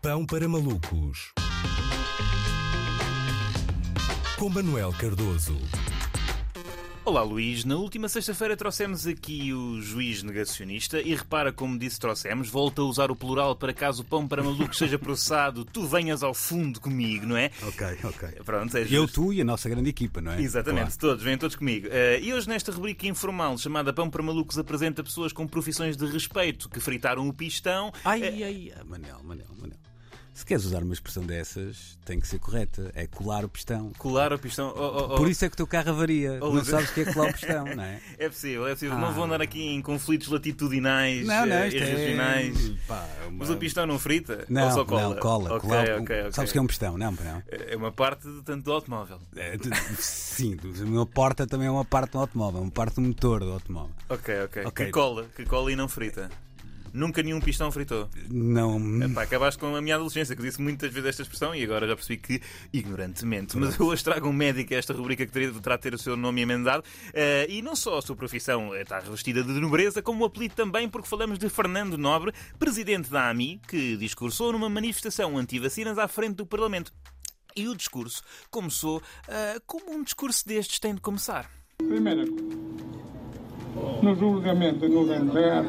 Pão para malucos. Com Manuel Cardoso. Olá Luís, na última sexta-feira trouxemos aqui o juiz negacionista e repara como disse trouxemos, volta a usar o plural para caso o pão para malucos seja processado, tu venhas ao fundo comigo, não é? Ok, ok. Pronto, é Eu, tu e a nossa grande equipa, não é? Exatamente, todos, vêm todos comigo. Eh, e hoje, nesta rubrica informal chamada Pão para Malucos, apresenta pessoas com profissões de respeito que fritaram o pistão. Ai, ai, ai, Manel, Manel, Manel. Se queres usar uma expressão dessas, tem que ser correta. É colar o pistão. colar o pistão. Oh, oh, oh. Por isso é que o teu carro avaria. Oh, não sabes o que é colar o pistão, não é? É possível, é possível. Ah. Não vou andar aqui em conflitos latitudinais Não, não, eh, e regionais. é. Pá, é uma- Mas o pistão não frita? Não, ou só cola? não, cola. Ok, colar- ok, ok. Sabes o que é um pistão? Não, não. É uma parte de tanto do automóvel. É, de- sim, uma porta também é uma parte do automóvel, uma parte do motor do automóvel. Ok, ok. Ok. Que cola, que cola e não frita. Nunca nenhum pistão fritou. Não. Epá, acabaste com a minha adolescência, que disse muitas vezes esta expressão e agora já percebi que ignorantemente. Mas eu hoje trago um médico a esta rubrica que teria- terá de ter o seu nome emendado. Eh, e não só a sua profissão eh, está revestida de nobreza, como o apelido também, porque falamos de Fernando Nobre, presidente da AMI, que discursou numa manifestação anti-vacinas à frente do Parlamento. E o discurso começou ah, como um discurso destes tem de começar. Primeira coisa, no julgamento de Nuremberg,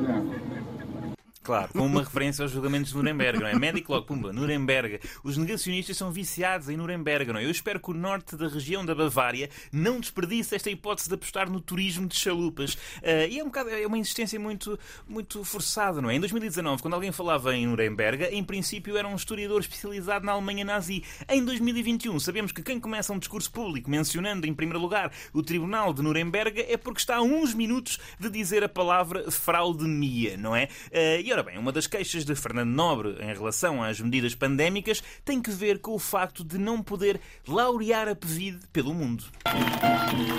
Claro, com uma referência aos julgamentos de Nuremberg, não é? Médico logo, pumba, Nuremberg. Os negacionistas são viciados em Nuremberg, não é? Eu espero que o norte da região da Bavária não desperdice esta hipótese de apostar no turismo de chalupas. Ah, e é um bocado, é uma insistência muito, muito forçada, não é? Em 2019, quando alguém falava em Nuremberg, em princípio era um historiador especializado na Alemanha nazi. Em 2021, sabemos que quem começa um discurso público mencionando em primeiro lugar o Tribunal de Nuremberg é porque está a uns minutos de dizer a palavra fraudemia, não é? Ah, e ora bem, uma das queixas de Fernando Nobre em relação às medidas pandémicas tem que ver com o facto de não poder laurear a Covid pelo mundo.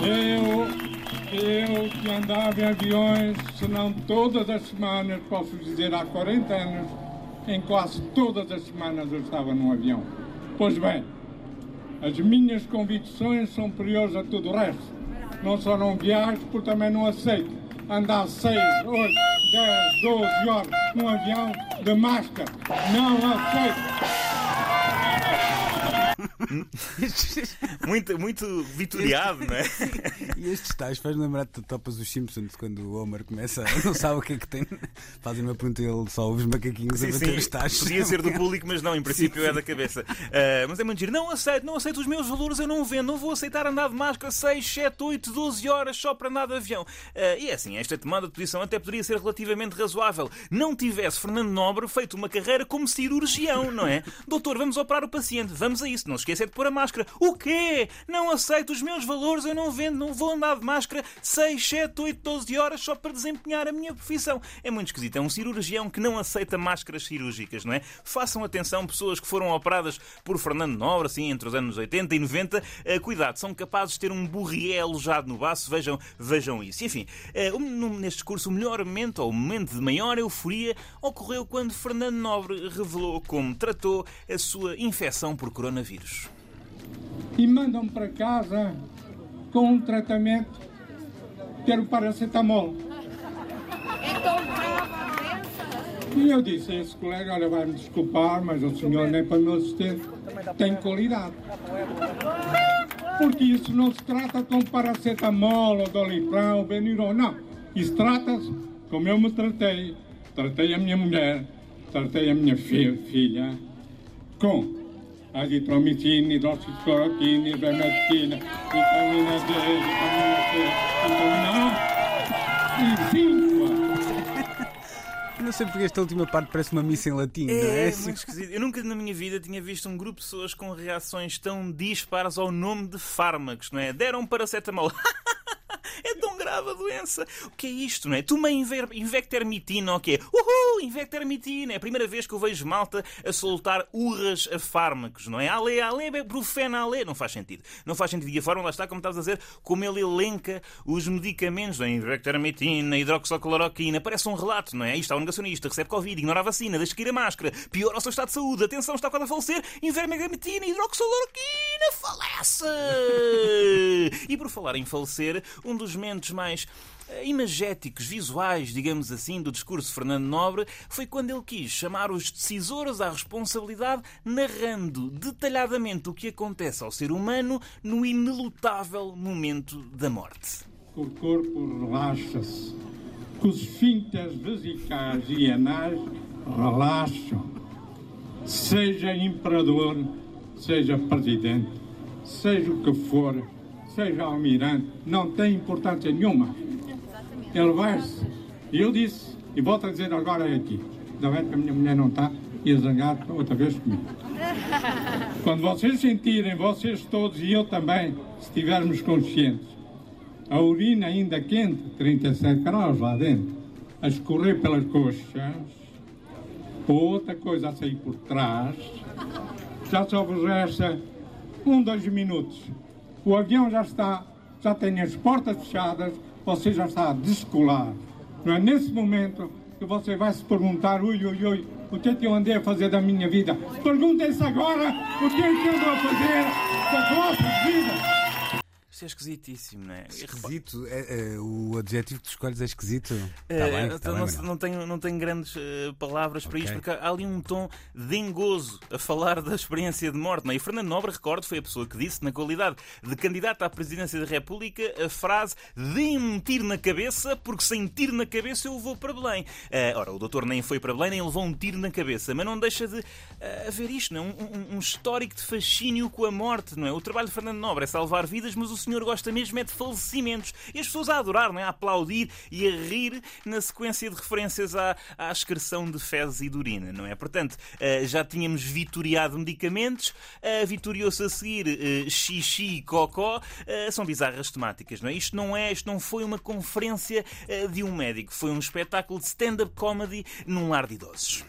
eu, eu que andava em aviões, se não todas as semanas, posso dizer há 40 anos, em quase todas as semanas eu estava num avião. Pois bem, as minhas convicções são superiores a tudo o resto. Não só não viajo, porque também não aceito andar 6, 8, 10, 12 horas num avião de máscara. Não aceito. Muito, muito vitoriado, não é? E estes tais faz lembrar de topas os Simpsons quando o Homer começa a não sabe o que é que tem. Fazem uma pergunta ele só ouve os macaquinhos a Sim, bater sim, os tachos. podia ser do público, mas não, em princípio é da cabeça. Ah, mas é muito giro. Não aceito, não aceito os meus valores, eu não vendo, não vou aceitar andar de máscara 6, 7, 8, 12 horas só para andar de avião. Ah, e é assim, esta tomada de posição até poderia ser relativamente razoável. Não tivesse Fernando Nobre feito uma carreira como cirurgião, não é? Doutor, vamos operar o paciente, vamos a isso, não se esqueça de pôr a máscara. O quê? Não aceito os meus valores, eu não vendo, não vou andar de máscara 6, 7, 8, 12 horas só para desempenhar a minha profissão. É muito esquisito, é um cirurgião que não aceita máscaras cirúrgicas, não é? Façam atenção, pessoas que foram operadas por Fernando Nobre, assim, entre os anos 80 e 90, eh, cuidado, são capazes de ter um burrié alojado no baço, vejam, vejam isso. Enfim, eh, neste discurso, o melhor momento, ou o momento de maior euforia, ocorreu quando Fernando Nobre revelou como tratou a sua infecção por coronavírus. E mandam para casa com um tratamento que era o paracetamol. E eu disse a esse colega, olha, vai-me desculpar, mas o senhor nem para meu assistente tem qualidade. Porque isso não se trata com paracetamol ou doliprão ou benirol, não. Isso trata-se como eu me tratei. Tratei a minha mulher, tratei a minha fi- filha com azitromicina, hidroxicloroquina, ivermectina, vitamina D, vitamina C, vitamina A e zinco. Eu Não sei porque esta última parte parece uma missa em latim, não é? É, muito esquisito. Eu nunca na minha vida tinha visto um grupo de pessoas com reações tão dispares ao nome de fármacos, não é? Deram paracetamol. Grave a doença. O que é isto, não é? Toma inver- invectermitina, o quê? Uhul, invectermitina. É a primeira vez que eu vejo malta a soltar urras a fármacos, não é? Ale, ale, brufena, ale. Não faz sentido. Não faz sentido. E a forma, lá está, como estavas a dizer, como ele elenca os medicamentos, não é? Invectermitina, hidroxicloroquina. Parece um relato, não é? Aí está o negacionista, recebe Covid, ignora a vacina, deixa cair a máscara, piora o seu estado de saúde, atenção, está quase a falecer, invectermitina, hidroxicloroquina, falece! E por falar em falecer, um dos momentos mais eh, imagéticos, visuais, digamos assim, do discurso de Fernando Nobre, foi quando ele quis chamar os decisores à responsabilidade, narrando detalhadamente o que acontece ao ser humano no inelutável momento da morte. O corpo relaxa-se, os esfíncteres vesicais e anais relaxam. Seja imperador, seja presidente, seja o que for, seja almirante, não tem importância nenhuma. Ele vai-se. E eu disse, e volto a dizer agora aqui, ainda bem que a minha mulher não está, e a zangar outra vez comigo. Quando vocês sentirem, vocês todos e eu também, se estivermos conscientes, a urina ainda quente, 37 graus lá dentro, a escorrer pelas coxas, outra coisa a sair por trás, já só vos resta um, dois minutos. O avião já está, já tem as portas fechadas, você já está a descolar. Não é nesse momento que você vai se perguntar, ui, ui, ui, o que é que eu andei a fazer da minha vida? Perguntem-se agora o que é que eu ando a fazer da vossa vida. Isto é esquisitíssimo, não é? Esquisito. É, é, o adjetivo que tu escolhes é esquisito. Tá Eh, bem, então tá não, bem, não tenho, não tenho grandes eh, palavras para Ok. isto, porque há ali um tom dengoso a falar da experiência de morte. Não é? E Fernando Nobre, recordo, foi a pessoa que disse, na qualidade de candidato à presidência da República, a frase: deem-me um tiro na cabeça, porque sem tiro na cabeça eu vou para Belém. Eh, ora, o doutor nem foi para Belém, nem levou um tiro na cabeça, mas não deixa de eh, haver isto, não é? Um, um- um histórico de fascínio com a morte, não é? O trabalho de Fernando Nobre é salvar vidas, mas o senhor gosta mesmo é de falecimentos. E as pessoas a adorar, não é? a aplaudir e a rir na sequência de referências à, à excreção de fezes e de urina, não é? Portanto, eh, já tínhamos vitoriado medicamentos, eh, vitoriou-se a seguir eh, xixi e cocó, são bizarras temáticas, não é? Isto não é, isto não foi uma conferência de um médico, foi um espetáculo de stand-up comedy num lar de idosos.